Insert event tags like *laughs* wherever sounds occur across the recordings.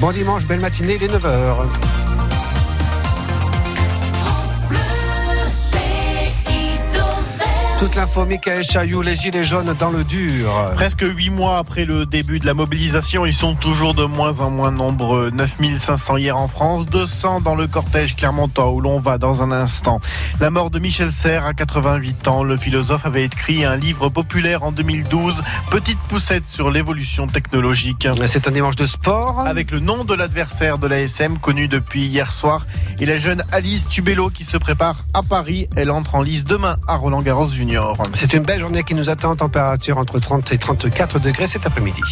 Bon dimanche, belle matinée, il est 9h. Toute l'info, Michael Chailloux, les gilets jaunes dans le dur. Presque huit mois après le début de la mobilisation, ils sont toujours de moins en moins nombreux. 9500 hier en France, 200 dans le cortège Clermontois où l'on va dans un instant. La mort de Michel Serres à 88 ans. Le philosophe avait écrit un livre populaire en 2012, Petite poussette sur l'évolution technologique. C'est un dimanche de sport. Avec le nom de l'adversaire de l'ASM connu depuis hier soir et la jeune Alice Tubello qui se prépare à Paris. Elle entre en lice demain à Roland Garros Junior. C'est une belle journée qui nous attend, température entre 30 et 34 degrés cet après-midi.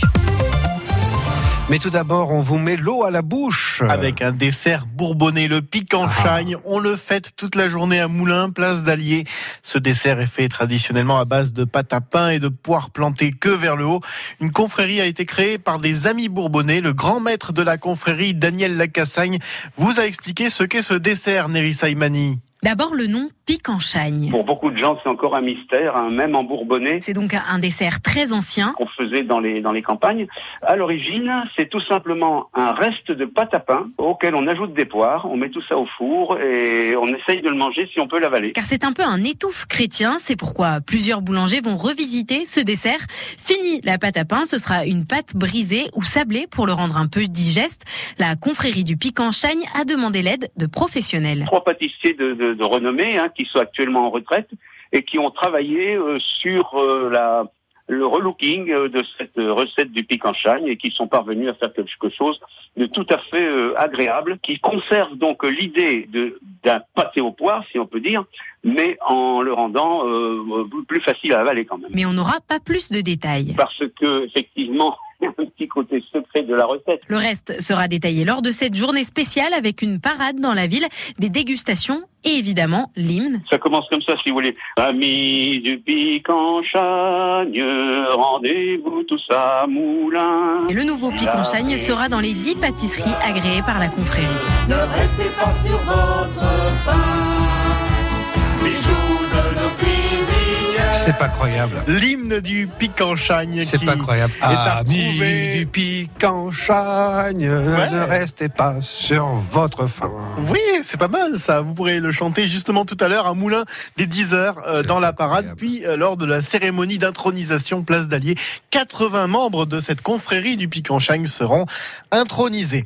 Mais tout d'abord, on vous met l'eau à la bouche. Avec un dessert bourbonné, le pic en chagne. On le fête toute la journée à Moulins, place d'Allier. Ce dessert est fait traditionnellement à base de pâte à pain et de poires plantées que vers le haut. Une confrérie a été créée par des amis bourbonnais. Le grand maître de la confrérie, Daniel Lacassagne, vous a expliqué ce qu'est ce dessert, Nerissa Imani. D'abord le nom en chagne. Pour beaucoup de gens, c'est encore un mystère, hein, même en Bourbonnais. C'est donc un dessert très ancien qu'on faisait dans les dans les campagnes. À l'origine, c'est tout simplement un reste de pâte à pain auquel on ajoute des poires, on met tout ça au four et on essaye de le manger si on peut l'avaler. Car c'est un peu un étouffe chrétien, c'est pourquoi plusieurs boulangers vont revisiter ce dessert. Fini la pâte à pain, ce sera une pâte brisée ou sablée pour le rendre un peu digeste. La confrérie du pique en chagne a demandé l'aide de professionnels. Trois pâtissiers de, de de, renommée hein, qui sont actuellement en retraite et qui ont travaillé euh, sur euh, la le relooking euh, de cette recette du pic en chagne et qui sont parvenus à faire quelque chose de tout à fait agréable, qui conserve donc l'idée d'un pâté au poire, si on peut dire, mais en le rendant plus facile à avaler quand même. Mais on n'aura pas plus de détails. Parce que effectivement, un petit côté secret de la recette. Le reste sera détaillé lors de cette journée spéciale avec une parade dans la ville, des dégustations et évidemment l'hymne. Ça commence comme ça si vous voulez. Amis du pic en chagne, rendez-vous tous à Moulin. Et le nouveau pic en chagne sera dans les dix pâtisseries agréées par la confrérie. Ne restez pas sur votre faim, bijoux c'est pas croyable. L'hymne du pic en chagne. C'est pas croyable. Est à du pic en chagne, ne restez pas sur votre faim. Oui, c'est pas mal ça. Vous pourrez le chanter justement tout à l'heure à Moulin des 10 heures euh, dans la parade, puis euh, lors de la cérémonie d'intronisation place d'Allier. 80 membres de cette confrérie du pic en chagne seront intronisés.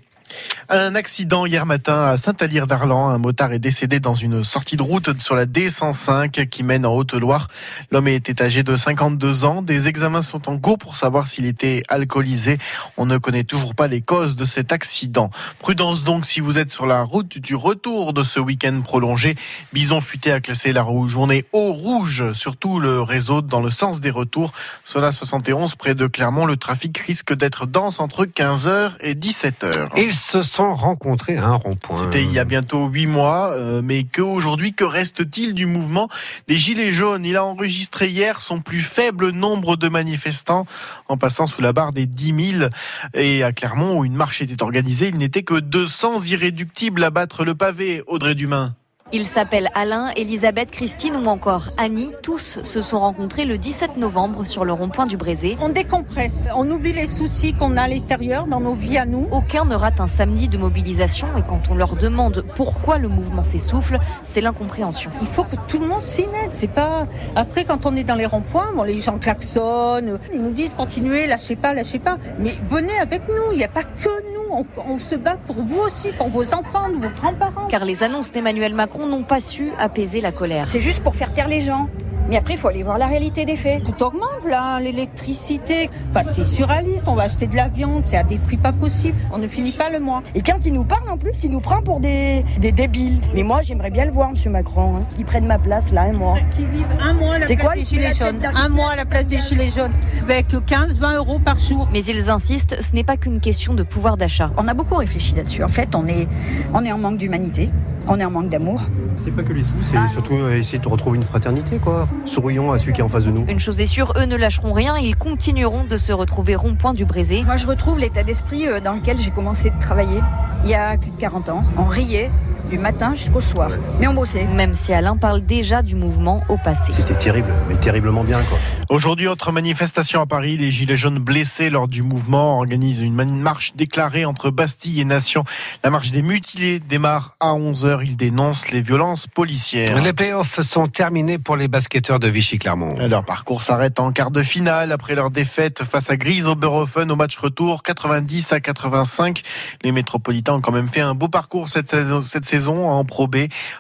Un accident hier matin à Saint-Alire d'Arlan. Un motard est décédé dans une sortie de route sur la D105 qui mène en Haute-Loire. L'homme était âgé de 52 ans. Des examens sont en cours pour savoir s'il était alcoolisé. On ne connaît toujours pas les causes de cet accident. Prudence donc si vous êtes sur la route du retour de ce week-end prolongé. Bison Futé a classé la journée au rouge sur tout le réseau dans le sens des retours. Cela 71 près de Clermont. Le trafic risque d'être dense entre 15h et 17h se sont rencontrés à un rond-point. C'était il y a bientôt huit mois, euh, mais qu'aujourd'hui, que reste-t-il du mouvement des Gilets jaunes? Il a enregistré hier son plus faible nombre de manifestants, en passant sous la barre des 10 000. Et à Clermont, où une marche était organisée, il n'était que 200 irréductibles à battre le pavé, Audrey Dumain. Ils s'appellent Alain, Elisabeth, Christine ou encore Annie. Tous se sont rencontrés le 17 novembre sur le rond-point du Brézé. On décompresse, on oublie les soucis qu'on a à l'extérieur dans nos vies à nous. Aucun ne rate un samedi de mobilisation et quand on leur demande pourquoi le mouvement s'essouffle, c'est l'incompréhension. Il faut que tout le monde s'y mette. C'est pas après quand on est dans les ronds-points, bon, les gens klaxonnent, ils nous disent continuez, lâchez pas, lâchez pas. Mais venez avec nous. Il n'y a pas que nous on, se bat pour vous aussi, pour vos enfants, vos grands-parents. Car les annonces d'Emmanuel Macron n'ont pas su apaiser la colère. C'est juste pour faire taire les gens. Mais après, il faut aller voir la réalité des faits. Tout augmente là, l'électricité. c'est surréaliste, on va acheter de la viande, c'est à des prix pas possibles. On ne finit pas le mois. Et quand il nous parle en plus, il nous prend pour des, des débiles. Mais moi, j'aimerais bien le voir, monsieur Macron, hein, qui prenne ma place là, un mois. Qui vive un mois à la place quoi, des gilets jaunes? Un mois à la place des gilets jaunes. Avec 15-20 euros par jour. Mais ils insistent, ce n'est pas qu'une question de pouvoir d'achat. On a beaucoup réfléchi là-dessus. En fait, on est, on est en manque d'humanité. On est en manque d'amour. C'est pas que les sous, c'est ah. surtout essayer de retrouver une fraternité, quoi. Sourions à celui qui est en face de nous. Une chose est sûre, eux ne lâcheront rien, ils continueront de se retrouver rond-point du Brézé. Moi, je retrouve l'état d'esprit euh, dans lequel j'ai commencé de travailler il y a plus de 40 ans. On riait, du matin jusqu'au soir. Mais on bossait. Même si Alain parle déjà du mouvement au passé. C'était terrible, mais terriblement bien quoi. Aujourd'hui, autre manifestation à Paris. Les Gilets jaunes blessés lors du mouvement organisent une marche déclarée entre Bastille et Nation. La marche des mutilés démarre à 11h. Ils dénoncent les violences policières. Les playoffs sont terminés pour les basketteurs de Vichy-Clermont. Leur parcours s'arrête en quart de finale après leur défaite face à Grise Oberhofen au match retour 90 à 85. Les métropolitains ont quand même fait un beau parcours cette saison, cette saison en Pro B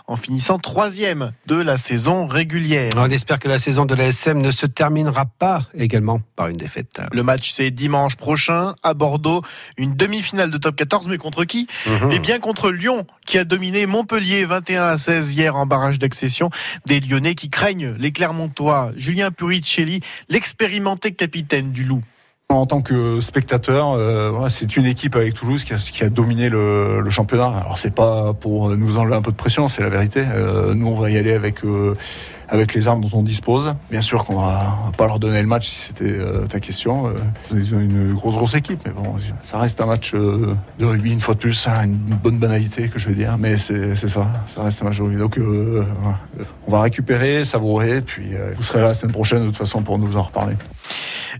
en finissant troisième de la saison régulière. On espère que la saison de la SM ne se terminera pas également par une défaite. Le match c'est dimanche prochain à Bordeaux, une demi-finale de top 14 mais contre qui? Mhm. Eh bien contre Lyon qui a dominé Montpellier 21 à 16 hier en barrage d'accession. Des Lyonnais qui craignent les Clermontois. Julien Puricelli, l'expérimenté capitaine du Loup. En tant que spectateur, euh, c'est une équipe avec Toulouse qui a, dominé le, championnat. Alors c'est pas pour nous enlever un peu de pression, c'est la vérité. Euh, nous on va y aller avec euh, avec les armes dont on dispose. Bien sûr qu'on va, va pas leur donner le match si c'était ta question. Ils ont une grosse grosse équipe, mais bon, ça reste un match de rugby une fois de plus, hein, une bonne banalité que je vais dire, mais c'est ça, ça reste un match de rugby. Donc on va récupérer, savourer, puis vous serez là la semaine prochaine de toute façon pour nous en reparler.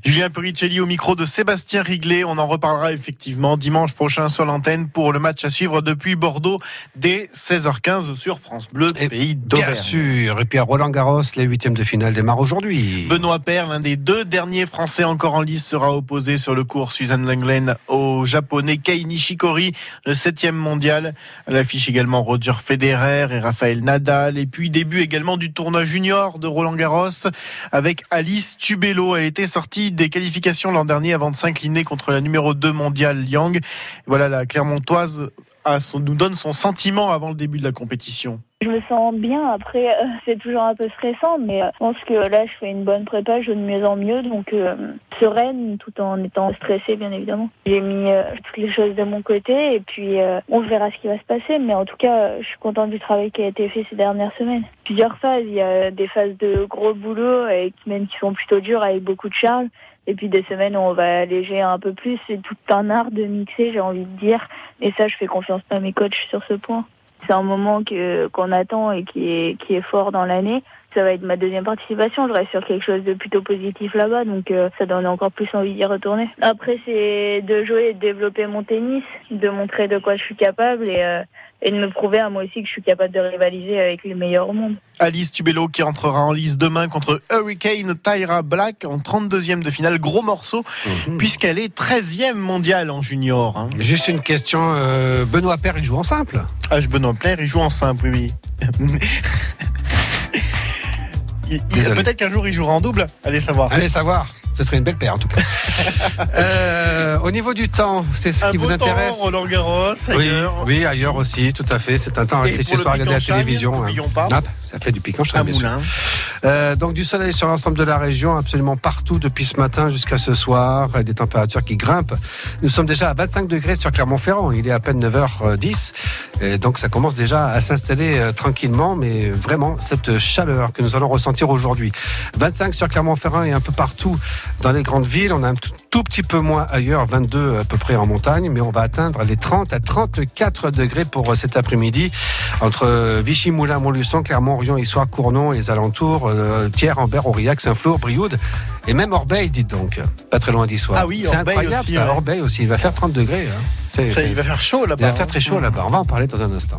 Julien Puricelli au micro de Sébastien Riglet. On en reparlera effectivement dimanche prochain sur l'antenne pour le match à suivre depuis Bordeaux dès 16h15 sur France Bleu, Et pays Bien d'Auvergne. sûr. Et puis à Roland Garros, les huitièmes de finale démarrent aujourd'hui. Benoît Paire, l'un des deux derniers Français encore en lice, sera opposé sur le cours Suzanne Langlen au Japonais Kei Nishikori, le septième mondial. À l'affiche également Roger Federer et Raphaël Nadal. Et puis début également du tournoi junior de Roland Garros avec Alice Tubello. Elle était sortie des qualifications l'an dernier avant de s'incliner contre la numéro 2 mondiale Liang. Voilà, la Clermontoise nous donne son sentiment avant le début de la compétition. Je me sens bien. Après, euh, c'est toujours un peu stressant, mais euh, je pense que là, je fais une bonne prépa, je joue de mieux en mieux, donc euh, sereine, tout en étant stressée, bien évidemment. J'ai mis toutes les choses de mon côté, et puis on verra ce qui va se passer. Mais en tout cas, je suis contente du travail qui a été fait ces dernières semaines. Plusieurs phases. Il y a des phases de gros boulot, avec semaines qui sont plutôt dures, avec beaucoup de charges. Et puis des semaines où on va alléger un peu plus. C'est tout un art de mixer, j'ai envie de dire. Et ça, je fais confiance à mes coachs sur ce point. C'est un moment que qu'on attend et qui est qui est fort dans l'année. Ça va être ma deuxième participation. Je reste sur quelque chose de plutôt positif là-bas, donc euh, ça donne encore plus envie d'y retourner. Après, c'est de jouer et de développer mon tennis, de montrer de quoi je suis capable et euh, et de me prouver à moi aussi que je suis capable de rivaliser avec les meilleurs au monde. Alice Tubello qui entrera en lice demain contre Hurricane Tyra Black en 32e de finale. Gros morceau, Mhm. puisqu'elle est 13e mondiale en junior. hein. Juste une question. euh, Benoît Père, il joue en simple? H. Benoît Plaire, il joue en simple, oui, oui. *laughs* Peut-être qu'un jour il jouera en double, allez savoir. Allez savoir. Ce serait une belle paire en tout cas. *laughs* Euh, au niveau du temps, c'est ce Un qui beau vous temps, intéresse Roland Garros, oui, ailleurs. oui, ailleurs aussi, tout à fait. C'est un temps Et assez pour le soir à regarder à la télévision. hein. pas. Ah, ça fait du piquant Un moulin. Euh, donc du soleil sur l'ensemble de la région, absolument partout depuis ce matin jusqu'à ce soir, des températures qui grimpent. Nous sommes déjà à 25 degrés sur Clermont-Ferrand, il est à peine 9h10, et donc ça commence déjà à s'installer euh, tranquillement, mais vraiment cette chaleur que nous allons ressentir aujourd'hui. 25 sur Clermont-Ferrand et un peu partout dans les grandes villes, on a un tout, petit peu moins ailleurs, 22 à peu près en montagne, mais on va atteindre les 30 à 34 degrés pour euh, cet après-midi entre euh, Vichy-Moulin, Montluçon, Clermont, Rion, Issoire, Cournon, les alentours, euh, Thiers, Ambert, Aurillac, Saint-Flour, Brioude et même Orbeil, dites donc, pas très loin d'Issoire. Ah oui, c'est incroyable aussi, ça, ouais. Orbeil aussi, il va faire 30 degrés. hein. Ça, il va faire chaud là-bas. il va faire hein. très chaud là-bas. On va en parler dans un instant.